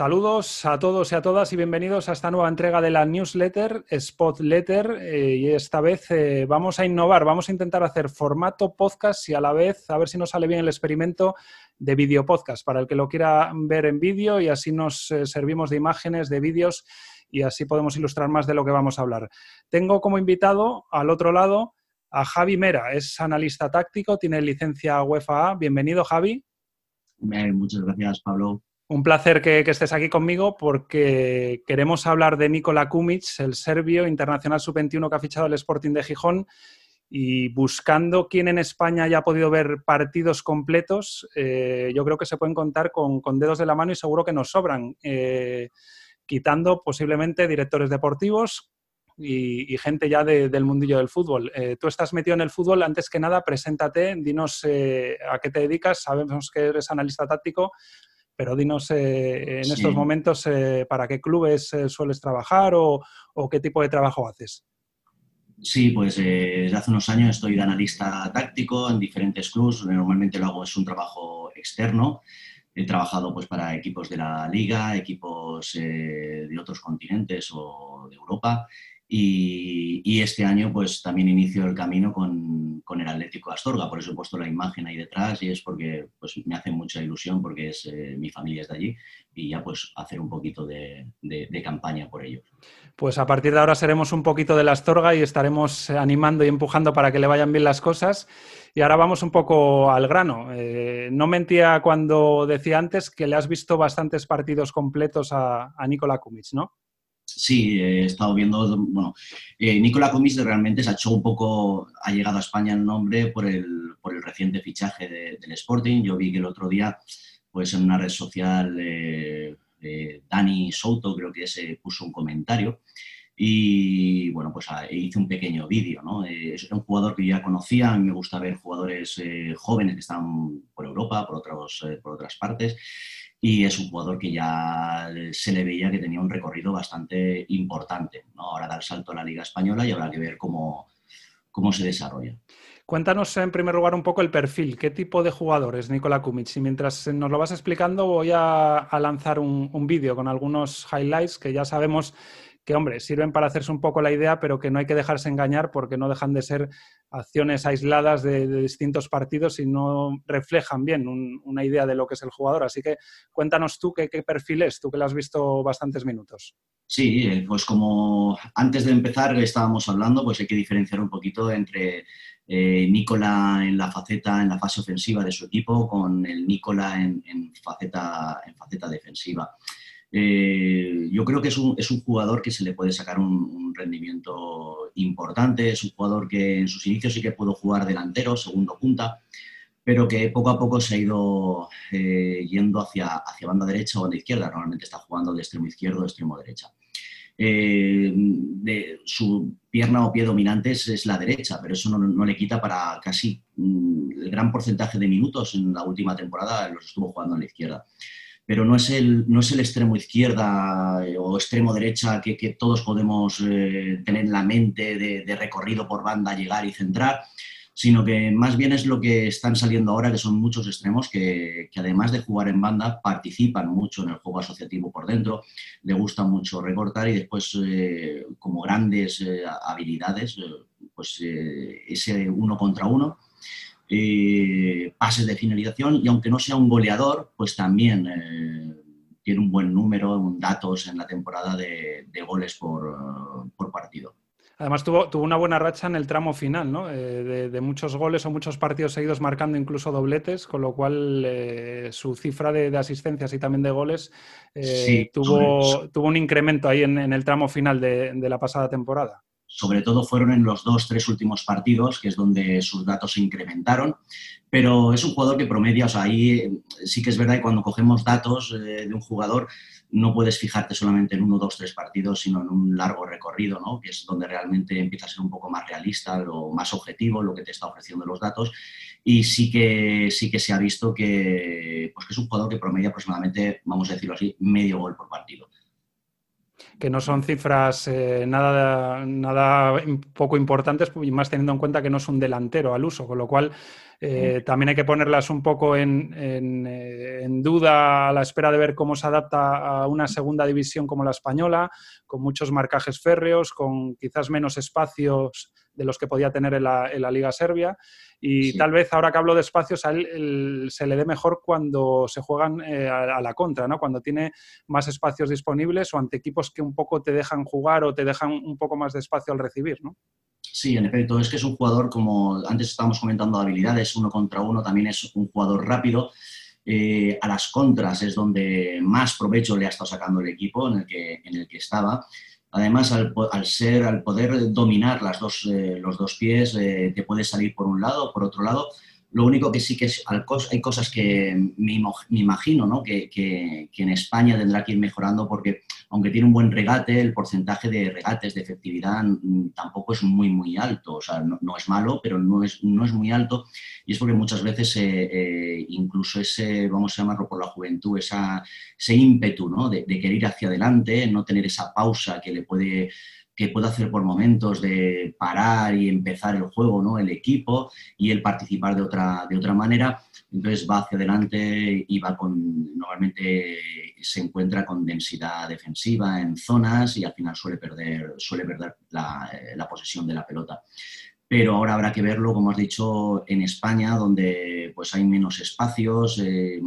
Saludos a todos y a todas y bienvenidos a esta nueva entrega de la newsletter Spot Letter eh, y esta vez eh, vamos a innovar, vamos a intentar hacer formato podcast y a la vez a ver si nos sale bien el experimento de video podcast para el que lo quiera ver en vídeo y así nos eh, servimos de imágenes, de vídeos y así podemos ilustrar más de lo que vamos a hablar. Tengo como invitado al otro lado a Javi Mera, es analista táctico, tiene licencia UEFA Bienvenido Javi. muchas gracias Pablo. Un placer que, estés aquí conmigo porque queremos hablar de Nikola Kumic, el serbio internacional sub-21 que ha fichado el Sporting de Gijón y buscando quién en España haya podido ver partidos completos, eh, yo creo que se pueden contar con, dedos de la mano y seguro que nos sobran, eh, quitando posiblemente directores deportivos y, gente ya del mundillo del fútbol. Eh, tú estás metido en el fútbol, antes que nada, preséntate, dinos a qué te dedicas, sabemos que eres analista táctico, pero dinos eh, en estos momentos eh, para qué clubes eh, sueles trabajar o, qué tipo de trabajo haces. Sí, pues desde hace unos años estoy de analista táctico en diferentes clubes. Normalmente lo hago es un trabajo externo. He trabajado pues para equipos de la liga, equipos de otros continentes o de Europa y, este año pues también inicio el camino con, el Atlético Astorga, por eso he puesto la imagen ahí detrás y es porque pues, me hace mucha ilusión porque es, eh, mi familia es de allí y ya pues hacer un poquito de, de, campaña por ellos. Pues a partir de ahora seremos un poquito de la Astorga y estaremos animando y empujando para que le vayan bien las cosas. Y ahora vamos un poco al grano. Eh, no mentía cuando decía antes que le has visto bastantes partidos completos a, a Nikola Kumic, ¿no? Sí, he estado viendo, bueno, eh, Nicola Comis realmente se ha hecho un poco, ha llegado a España el nombre por el, por el reciente fichaje del Sporting. Yo vi que el otro día, pues en una red social, eh, eh, Dani Souto creo que se puso un comentario y bueno, pues ah, hice un pequeño vídeo, ¿no? es un jugador que ya conocía, a mí me gusta ver jugadores jóvenes que están por Europa, por, otros, por otras partes y es un jugador que ya se le veía que tenía un recorrido bastante importante. ¿no? Ahora da el salto a la Liga Española y habrá que ver cómo, cómo se desarrolla. Cuéntanos en primer lugar un poco el perfil, qué tipo de jugadores es Nikola Kumic. Y mientras nos lo vas explicando voy a, lanzar un, un vídeo con algunos highlights que ya sabemos que, hombre, sirven para hacerse un poco la idea, pero que no hay que dejarse engañar porque no dejan de ser acciones aisladas de, distintos partidos y no reflejan bien una idea de lo que es el jugador. Así que cuéntanos tú qué, perfil es, tú que lo has visto bastantes minutos. Sí, eh, pues como antes de empezar estábamos hablando, pues hay que diferenciar un poquito entre eh, Nicola en la faceta, en la fase ofensiva de su equipo, con el Nicola en, faceta, en faceta defensiva. Eh, yo creo que es un, jugador que se le puede sacar un, rendimiento importante, es un jugador que en sus inicios sí que pudo jugar delantero, segundo punta, pero que poco a poco se ha ido eh, yendo hacia, hacia banda derecha o banda izquierda. Normalmente está jugando de extremo izquierdo o extremo derecha. Eh, su pierna o pie dominante es, la derecha, pero eso no, no, le quita para casi mm, el gran porcentaje de minutos en la última temporada los estuvo jugando en la izquierda pero no es el, no es el extremo izquierda eh, o extremo derecha que, que todos podemos eh, tener en la mente de, recorrido por banda, llegar y centrar, sino que más bien es lo que están saliendo ahora, que son muchos extremos que, que además de jugar en banda, participan mucho en el juego asociativo por dentro, le gusta mucho recortar y después eh, como grandes habilidades, pues ese uno contra uno eh, pases de finalización y aunque no sea un goleador, pues también eh, tiene un buen número, datos en la temporada de, goles por, partido. Además tuvo, tuvo, una buena racha en el tramo final, ¿no? Eh, de, muchos goles o muchos partidos seguidos marcando incluso dobletes, con lo cual su cifra de, asistencias y también de goles tuvo, tuvo, un incremento ahí en, el tramo final de la pasada temporada sobre todo fueron en los dos, tres últimos partidos, que es donde sus datos se incrementaron, pero es un jugador que promedia, o sea, ahí eh, sí que es verdad que cuando cogemos datos eh, de un jugador no puedes fijarte solamente en uno, dos, tres partidos, sino en un largo recorrido, ¿no? que es donde realmente empieza a ser un poco más realista, lo más objetivo, lo que te está ofreciendo los datos, y sí que, sí que se ha visto que, pues que es un jugador que promedia aproximadamente, vamos a decirlo así, medio gol por partido. Que no son cifras eh, nada, nada poco importantes, y más teniendo en cuenta que no es un delantero al uso, con lo cual eh, también hay que ponerlas un poco en, eh, en, duda a la espera de ver cómo se adapta a una segunda división como la española, con muchos marcajes férreos, con quizás menos espacios de los que podía tener en la, en la Liga Serbia. Y tal vez ahora que hablo de espacios, a él se le dé mejor cuando se juegan eh, a, la contra, ¿no? Cuando tiene más espacios disponibles o ante equipos que un poco te dejan jugar o te dejan un poco más de espacio al recibir, ¿no? Sí, en efecto, es que es un jugador, como antes estábamos comentando habilidades, uno contra uno, también es un jugador rápido. Eh, a las contras es donde más provecho le ha estado sacando el equipo en el que, en el que estaba. Además, al, ser, al poder dominar las dos, eh, los dos pies, eh, te puede salir por un lado, por otro lado, lo único que sí que es, hay cosas que me, imagino ¿no? que, en España tendrá que ir mejorando porque aunque tiene un buen regate, el porcentaje de regates de efectividad mm, tampoco es muy, muy alto. O sea, no, es malo, pero no es, no es muy alto. Y es porque muchas veces eh, eh, incluso ese, vamos a llamarlo por la juventud, esa, ese ímpetu ¿no? de querer ir hacia adelante, no tener esa pausa que le puede que puede hacer por momentos de parar y empezar el juego, ¿no? el equipo, y el participar de otra, de otra manera. Entonces va hacia adelante y va con, normalmente se encuentra con densidad defensiva en zonas y al final suele perder, suele perder la, la posesión de la pelota pero ahora habrá que verlo, como has dicho, en España, donde pues hay menos espacios. Eh,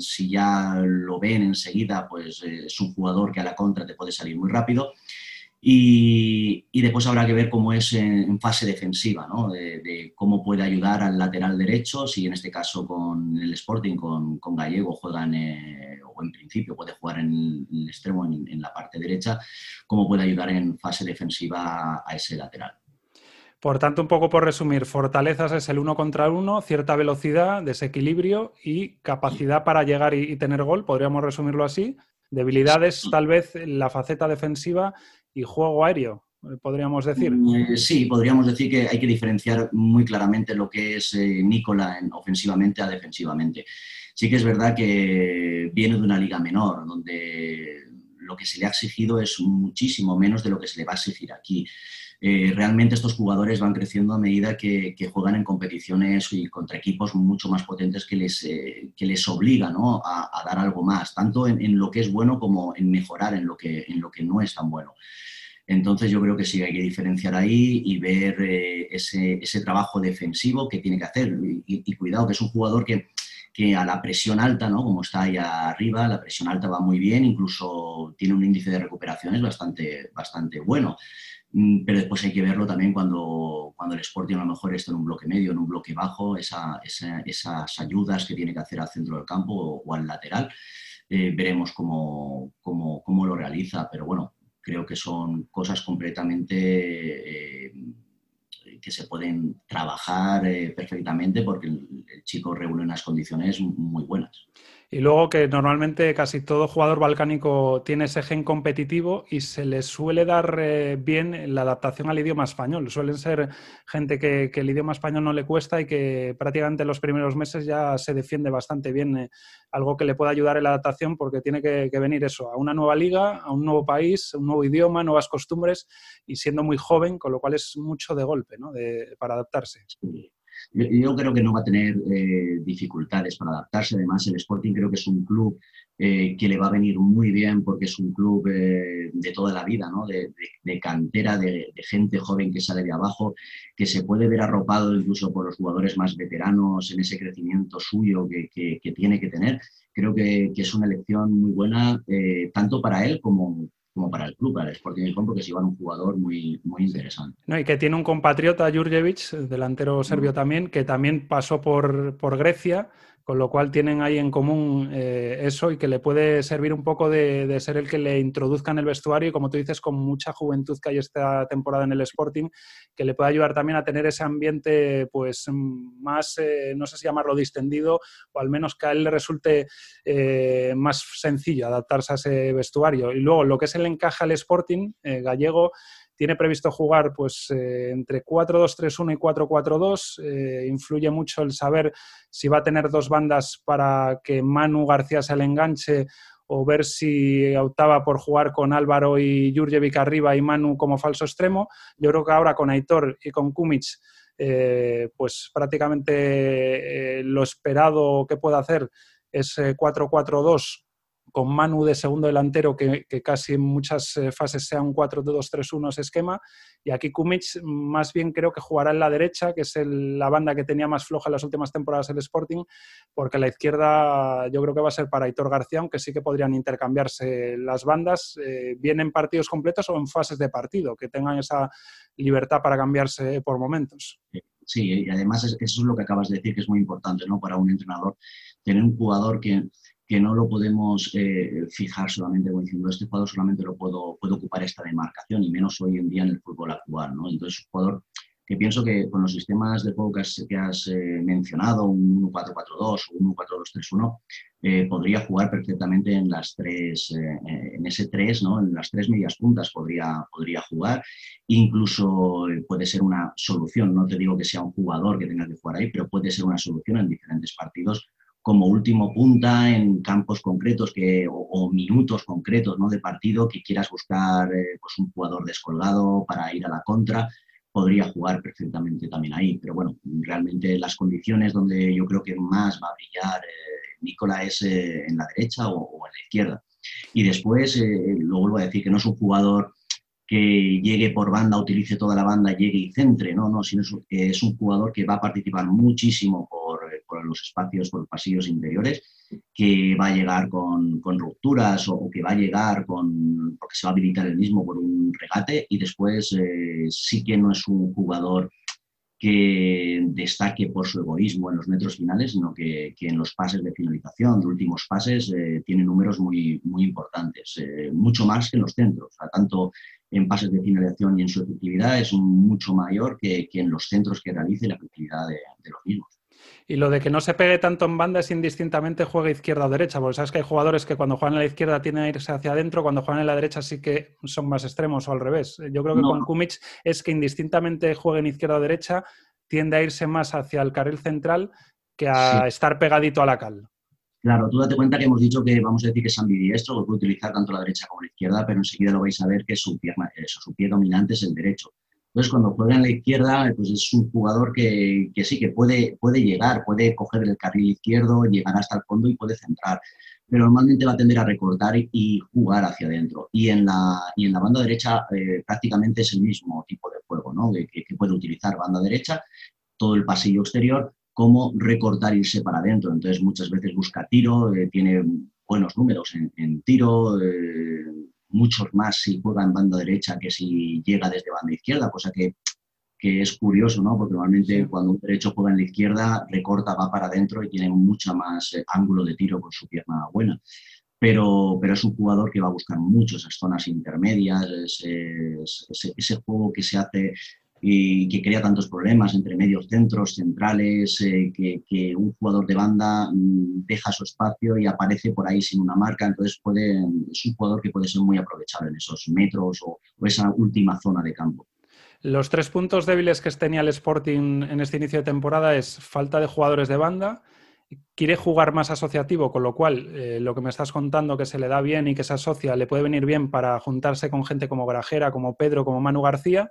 si ya lo ven enseguida, pues eh, es un jugador que a la contra te puede salir muy rápido. Y, después habrá que ver cómo es en, fase defensiva, ¿no? de, cómo puede ayudar al lateral derecho, si en este caso con el Sporting, con, Gallego, juegan, eh, o en principio puede jugar en el, extremo, en, la parte derecha, cómo puede ayudar en fase defensiva a ese lateral. Por tanto, un poco por resumir, fortalezas es el uno contra uno, cierta velocidad, desequilibrio y capacidad para llegar y, y tener gol, podríamos resumirlo así. Debilidades, tal vez, la faceta defensiva y juego aéreo, podríamos decir. Eh, sí, podríamos decir que hay que diferenciar muy claramente lo que es eh, Nicola en ofensivamente a defensivamente. Sí que es verdad que viene de una liga menor, donde lo que se le ha exigido es muchísimo menos de lo que se le va a exigir aquí. realmente estos jugadores van creciendo a medida que, juegan en competiciones y contra equipos mucho más potentes que les, que les obligan a, dar algo más, tanto en, lo que es bueno como en mejorar en lo que, en lo que no es tan bueno. Entonces yo creo que sí hay que diferenciar ahí y ver eh, ese, trabajo defensivo que tiene que hacer. Y, cuidado, que es un jugador que, a la presión alta, ¿no? como está ahí arriba, la presión alta va muy bien, incluso tiene un índice de recuperaciones bastante, bastante bueno. Mm, pero después hay que verlo también cuando, cuando el Sporting a lo mejor está en un bloque medio, en un bloque bajo, esas ayudas que tiene que hacer al centro del campo o, al lateral. Eh, veremos cómo, cómo, cómo, lo realiza, pero bueno, creo que son cosas completamente eh, que se pueden trabajar eh, perfectamente porque el, chico reúne unas condiciones muy buenas. Y luego que normalmente casi todo jugador balcánico tiene ese gen competitivo y se les suele dar eh, bien la adaptación al idioma español. Suelen ser gente que, el idioma español no le cuesta y que prácticamente los primeros meses ya se defiende bastante bien. Eh, algo que le puede ayudar en la adaptación porque tiene que, venir eso, a una nueva liga, a un nuevo país, un nuevo idioma, nuevas costumbres y siendo muy joven, con lo cual es mucho de golpe ¿no? para adaptarse. Yo, creo que no va a tener eh, dificultades para adaptarse. Además, el Sporting creo que es un club eh, que le va a venir muy bien porque es un club eh, de toda la vida, de, cantera, de, gente joven que sale de abajo, que se puede ver arropado incluso por los jugadores más veteranos en ese crecimiento suyo que, tiene que tener. Creo que, es una elección muy buena tanto para él como, como para el club, para el Sporting Gijón, porque se iba un jugador muy, muy interesante. No, y que tiene un compatriota, Jurjevic, delantero serbio mm. también, que también pasó por, por Grecia, con lo cual tienen ahí en común eh, eso y que le puede servir un poco de, ser el que le introduzca en el vestuario y como tú dices, con mucha juventud que hay esta temporada en el Sporting, que le puede ayudar también a tener ese ambiente pues más, eh, no sé si llamarlo distendido, o al menos que a él le resulte eh, más sencillo adaptarse a ese vestuario. Y luego lo que es el encaje al Sporting gallego, tiene previsto jugar pues, eh, entre 4-2-3-1 y 4-4-2. Eh, influye mucho el saber si va a tener dos bandas para que Manu García se le enganche o ver si optaba por jugar con Álvaro y Jurjevic arriba y Manu como falso extremo. Yo creo que ahora con Aitor y con Kumic, eh, pues prácticamente lo esperado que pueda hacer es 4-4-2 con Manu de segundo delantero, que, casi en muchas eh, fases sea un 4-2-3-1 ese esquema. Y aquí Kumic más bien creo que jugará en la derecha, que es la banda que tenía más floja en las últimas temporadas el Sporting, porque la izquierda yo creo que va a ser para Hitor García, aunque sí que podrían intercambiarse las bandas, eh, bien en partidos completos o en fases de partido, que tengan esa libertad para cambiarse por momentos. Sí, y además eso es lo que acabas de decir, que es muy importante ¿no? para un entrenador, tener un jugador que que no lo podemos eh, fijar solamente como diciendo este jugador solamente lo puedo, puedo ocupar esta demarcación y menos hoy en día en el fútbol actual. ¿no? Entonces, un jugador que pienso que con los sistemas de juego que has, eh, mencionado, un 1-4-4-2 o un 1-4-2-3-1, eh, podría jugar perfectamente en las tres, en ese 3, ¿no? en las tres medias puntas podría, podría jugar. Incluso puede ser una solución, no te digo que sea un jugador que tenga que jugar ahí, pero puede ser una solución en diferentes partidos como último punta en campos concretos que, o, minutos concretos ¿no? de partido que quieras buscar eh, pues un jugador descolgado para ir a la contra, podría jugar perfectamente también ahí. Pero bueno, realmente las condiciones donde yo creo que más va a brillar eh, Nicola es eh, en la derecha o, en la izquierda. Y después, lo vuelvo a decir, que no es un jugador que llegue por banda, utilice toda la banda, llegue y centre, no, no, sino es un jugador que va a participar muchísimo los espacios, por los pasillos interiores, que va a llegar con, rupturas o, que va a llegar con, porque se va a habilitar el mismo por un regate y después eh, sí que no es un jugador que destaque por su egoísmo en los metros finales, sino que, en los pases de finalización, de últimos pases, eh, tiene números muy, muy importantes, eh, mucho más que en los centros. tanto en pases de finalización y en su efectividad es mucho mayor que, en los centros que realice la efectividad de los mismos. Y lo de que no se pegue tanto en banda es indistintamente juega izquierda o derecha, porque sabes que hay jugadores que cuando juegan en la izquierda tienen que irse hacia adentro, cuando juegan en la derecha sí que son más extremos o al revés. Yo creo que con Kumic es que indistintamente juegue en izquierda o derecha, tiende a irse más hacia el carril central que a estar pegadito a la cal. Claro, tú date cuenta que hemos dicho que vamos a decir que es ambidiestro, lo puede utilizar tanto la derecha como la izquierda, pero enseguida lo vais a ver que su, pierna, eso, su pie dominante es el derecho. Entonces, cuando juega en la izquierda, pues es un jugador que, sí, que puede, puede llegar, puede coger el carril izquierdo, llegar hasta el fondo y puede centrar. Pero normalmente va a tender a recortar y, jugar hacia adentro. Y en la, y en la banda derecha eh, prácticamente es el mismo tipo de juego, ¿no? Que, puede utilizar banda derecha, todo el pasillo exterior, como recortar e irse para adentro. Entonces, muchas veces busca tiro, eh, tiene buenos números en, tiro. Eh, muchos más si juega en banda derecha que si llega desde banda izquierda, cosa que, es curioso, ¿no? Porque normalmente cuando un derecho juega en la izquierda, recorta, va para adentro y tiene mucha más eh, ángulo de tiro con su pierna buena. Pero, pero es un jugador que va a buscar mucho esas zonas intermedias, ese juego que se hace y que crea tantos problemas entre medios centros, centrales, eh, que, un jugador de banda mm, deja su espacio y aparece por ahí sin una marca, entonces puede, es un jugador que puede ser muy aprovechable en esos metros o, esa última zona de campo. Los tres puntos débiles que tenía el Sporting en este inicio de temporada es falta de jugadores de banda, quiere jugar más asociativo, con lo cual eh, lo que me estás contando que se le da bien y que se asocia le puede venir bien para juntarse con gente como Grajera, como Pedro, como Manu García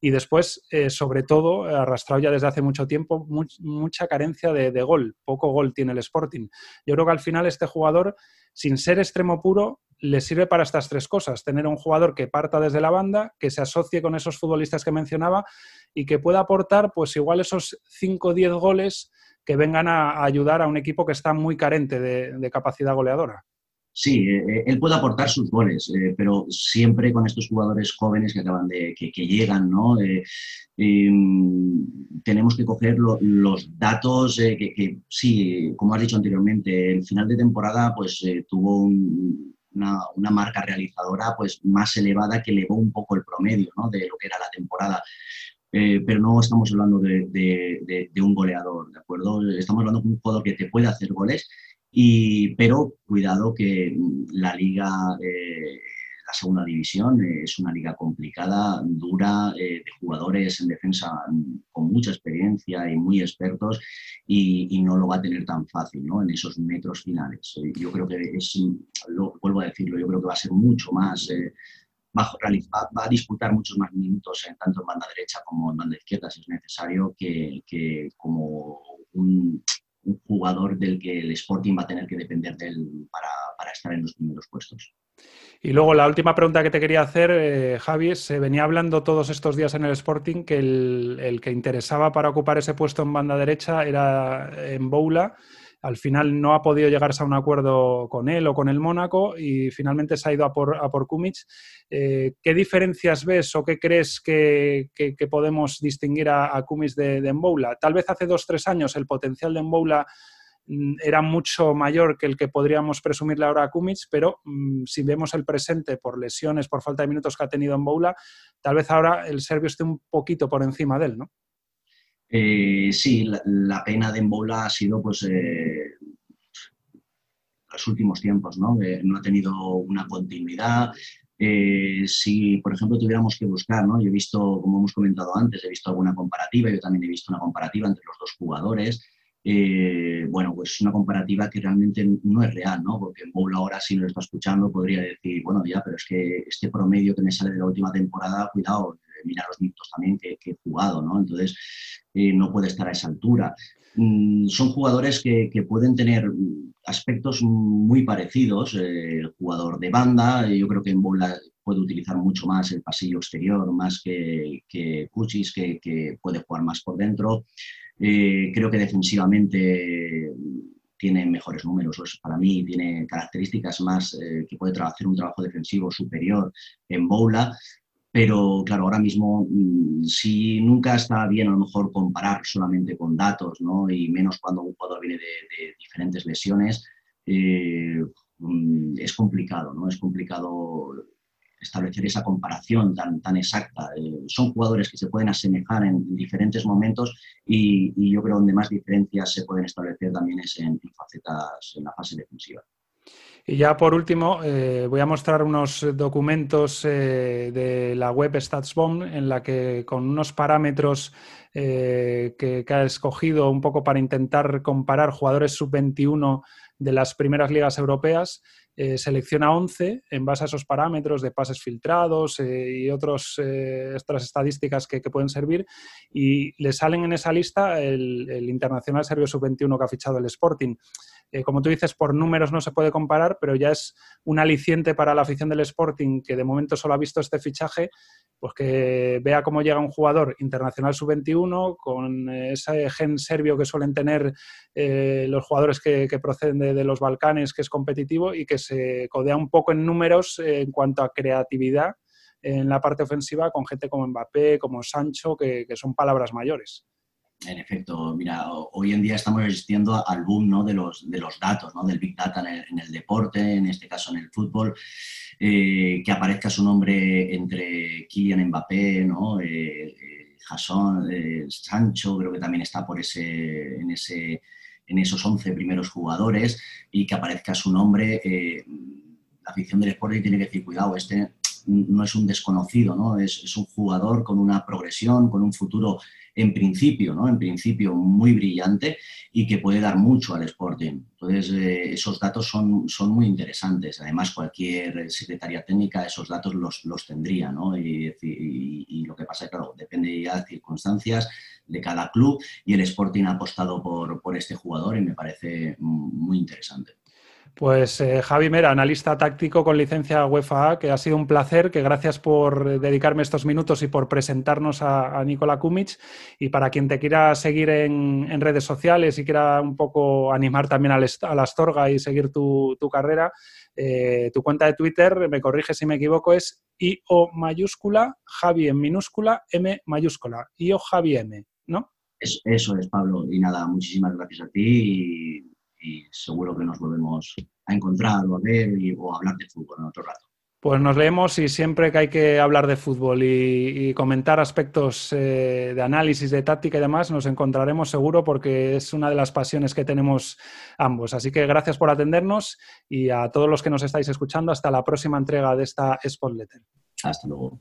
y después, eh, sobre todo, arrastrado ya desde hace mucho tiempo, mucha carencia de, gol. Poco gol tiene el Sporting. Yo creo que al final este jugador, sin ser extremo puro, le sirve para estas tres cosas. Tener un jugador que parta desde la banda, que se asocie con esos futbolistas que mencionaba y que pueda aportar, pues igual esos 5 o 10 goles que vengan a, ayudar a un equipo que está muy carente de capacidad goleadora. Sí, eh, eh, él puede aportar sus goles, eh, pero siempre con estos jugadores jóvenes que acaban de, que, llegan, ¿no? Em, tenemos que coger los datos que, sí, como has dicho anteriormente, el final de temporada pues tuvo una, marca realizadora pues más elevada que elevó un poco el promedio. De lo que era la temporada. pero no estamos hablando de, de, un goleador, ¿de acuerdo? Estamos hablando de un jugador que te puede hacer goles pero cuidado que la liga, eh, la segunda división. es una liga complicada, dura, de jugadores en defensa con mucha experiencia y muy expertos y, no lo va a tener tan fácil ¿no? en esos metros finales. yo creo que es, vuelvo a decirlo, yo creo que va a ser mucho más va, va, a disputar muchos más minutos en, tanto en banda derecha como en banda izquierda, si es necesario, que, que como un, jugador del que el Sporting va a tener que depender para, para estar en los primeros puestos. Y luego la última pregunta que te quería hacer, eh, Javi, se venía hablando todos estos días en el Sporting que el, el, que interesaba para ocupar ese puesto en banda derecha era en Boula al final no ha podido llegarse a un acuerdo con él o con el Mónaco y finalmente se ha ido a por, a por eh, ¿Qué diferencias ves o qué crees que, podemos distinguir a, a de, de Mboula? Tal vez hace dos tres años el potencial de Mboula mm, era mucho mayor que el que podríamos presumirle ahora a Kumic, pero mm, si vemos el presente por lesiones, por falta de minutos que ha tenido en Boula, tal vez ahora el serbio esté un poquito por encima de él, ¿no? Eh, sí, la, pena de Embola ha sido pues eh, los últimos tiempos, ¿no? no ha tenido una continuidad. Eh, si, por ejemplo, tuviéramos que buscar, ¿no? Yo he visto, como hemos comentado antes, he visto alguna comparativa, yo también he visto una comparativa entre los dos jugadores. bueno, pues una comparativa que realmente no es real, ¿no? Porque Boula ahora, si lo está escuchando, podría decir, bueno, ya, pero es que este promedio que me sale de la última temporada, cuidado, mira los minutos también que, he jugado, ¿no? Entonces, eh, no puede estar a esa altura. Mm, son jugadores que, pueden tener aspectos muy parecidos. Eh, el jugador de banda, yo creo que en bola puede utilizar mucho más el pasillo exterior, más que, que Kuchis, que, puede jugar más por dentro. Eh, creo que defensivamente tiene mejores números, para mí tiene características más que puede hacer un trabajo defensivo superior en Boula pero claro, ahora mismo mm, si nunca está bien a lo mejor comparar solamente con datos, ¿no? Y menos cuando un jugador viene de, diferentes lesiones, eh, mm, es complicado, ¿no? Es complicado establecer esa comparación tan, tan exacta. Eh, son jugadores que se pueden asemejar en, diferentes momentos y, yo creo donde más diferencias se pueden establecer también es en facetas, en la fase defensiva. Y ya por último, eh, voy a mostrar unos documentos eh, de la web StatsBomb en la que con unos parámetros eh, que, ha escogido un poco para intentar comparar jugadores sub-21 de las primeras ligas europeas, selecciona 11 en base a esos parámetros de pases filtrados y otros, otras estadísticas que, pueden servir y le salen en esa lista el, el internacional serbio sub-21 que ha fichado el Sporting. Eh, como tú dices, por números no se puede comparar, pero ya es un aliciente para la afición del Sporting que de momento solo ha visto este fichaje, pues que vea cómo llega un jugador internacional sub-21 con ese gen serbio que suelen tener eh, los jugadores que, proceden de, los Balcanes, que es competitivo y que se codea un poco en números en cuanto a creatividad en la parte ofensiva con gente como Mbappé, como Sancho, que son palabras mayores. En efecto, mira, hoy en día estamos asistiendo al boom ¿no? de, los, de los datos, ¿no? del Big Data en el, deporte, en este caso en el fútbol, eh, que aparezca su nombre entre Kylian Mbappé, ¿no? Eh, eh, Jason, Sancho, creo que también está por ese, en, ese, en esos 11 primeros jugadores, y que aparezca su nombre. la afición del deporte tiene que decir, cuidado, este no es un desconocido, ¿no? Es, es un jugador con una progresión, con un futuro en principio, ¿no? En principio muy brillante y que puede dar mucho al Sporting. Entonces, eh, esos datos son, son muy interesantes. Además, cualquier secretaria técnica esos datos los, los tendría, ¿no? Y, lo que pasa, claro, depende ya de circunstancias de cada club y el Sporting ha apostado por, por este jugador y me parece muy interesante. Pues eh, Javi Mera, analista táctico con licencia UEFA, que ha sido un placer, que gracias por dedicarme estos minutos y por presentarnos a, a Nikola Kumic. Y para quien te quiera seguir en, redes sociales y quiera un poco animar también a la Astorga y seguir tu, carrera, eh, tu cuenta de Twitter, me corrige si me equivoco, es IO mayúscula, Javi en minúscula, M mayúscula, IO Javi M, ¿no? eso es, Pablo. Y nada, muchísimas gracias a ti. Y y seguro que nos volvemos a encontrar o a ver o a hablar de fútbol en otro rato. Pues nos leemos y siempre que hay que hablar de fútbol y, comentar aspectos eh, de análisis, de táctica y demás, nos encontraremos seguro porque es una de las pasiones que tenemos ambos. Así que gracias por atendernos y a todos los que nos estáis escuchando, hasta la próxima entrega de esta Spot Letter. Hasta luego.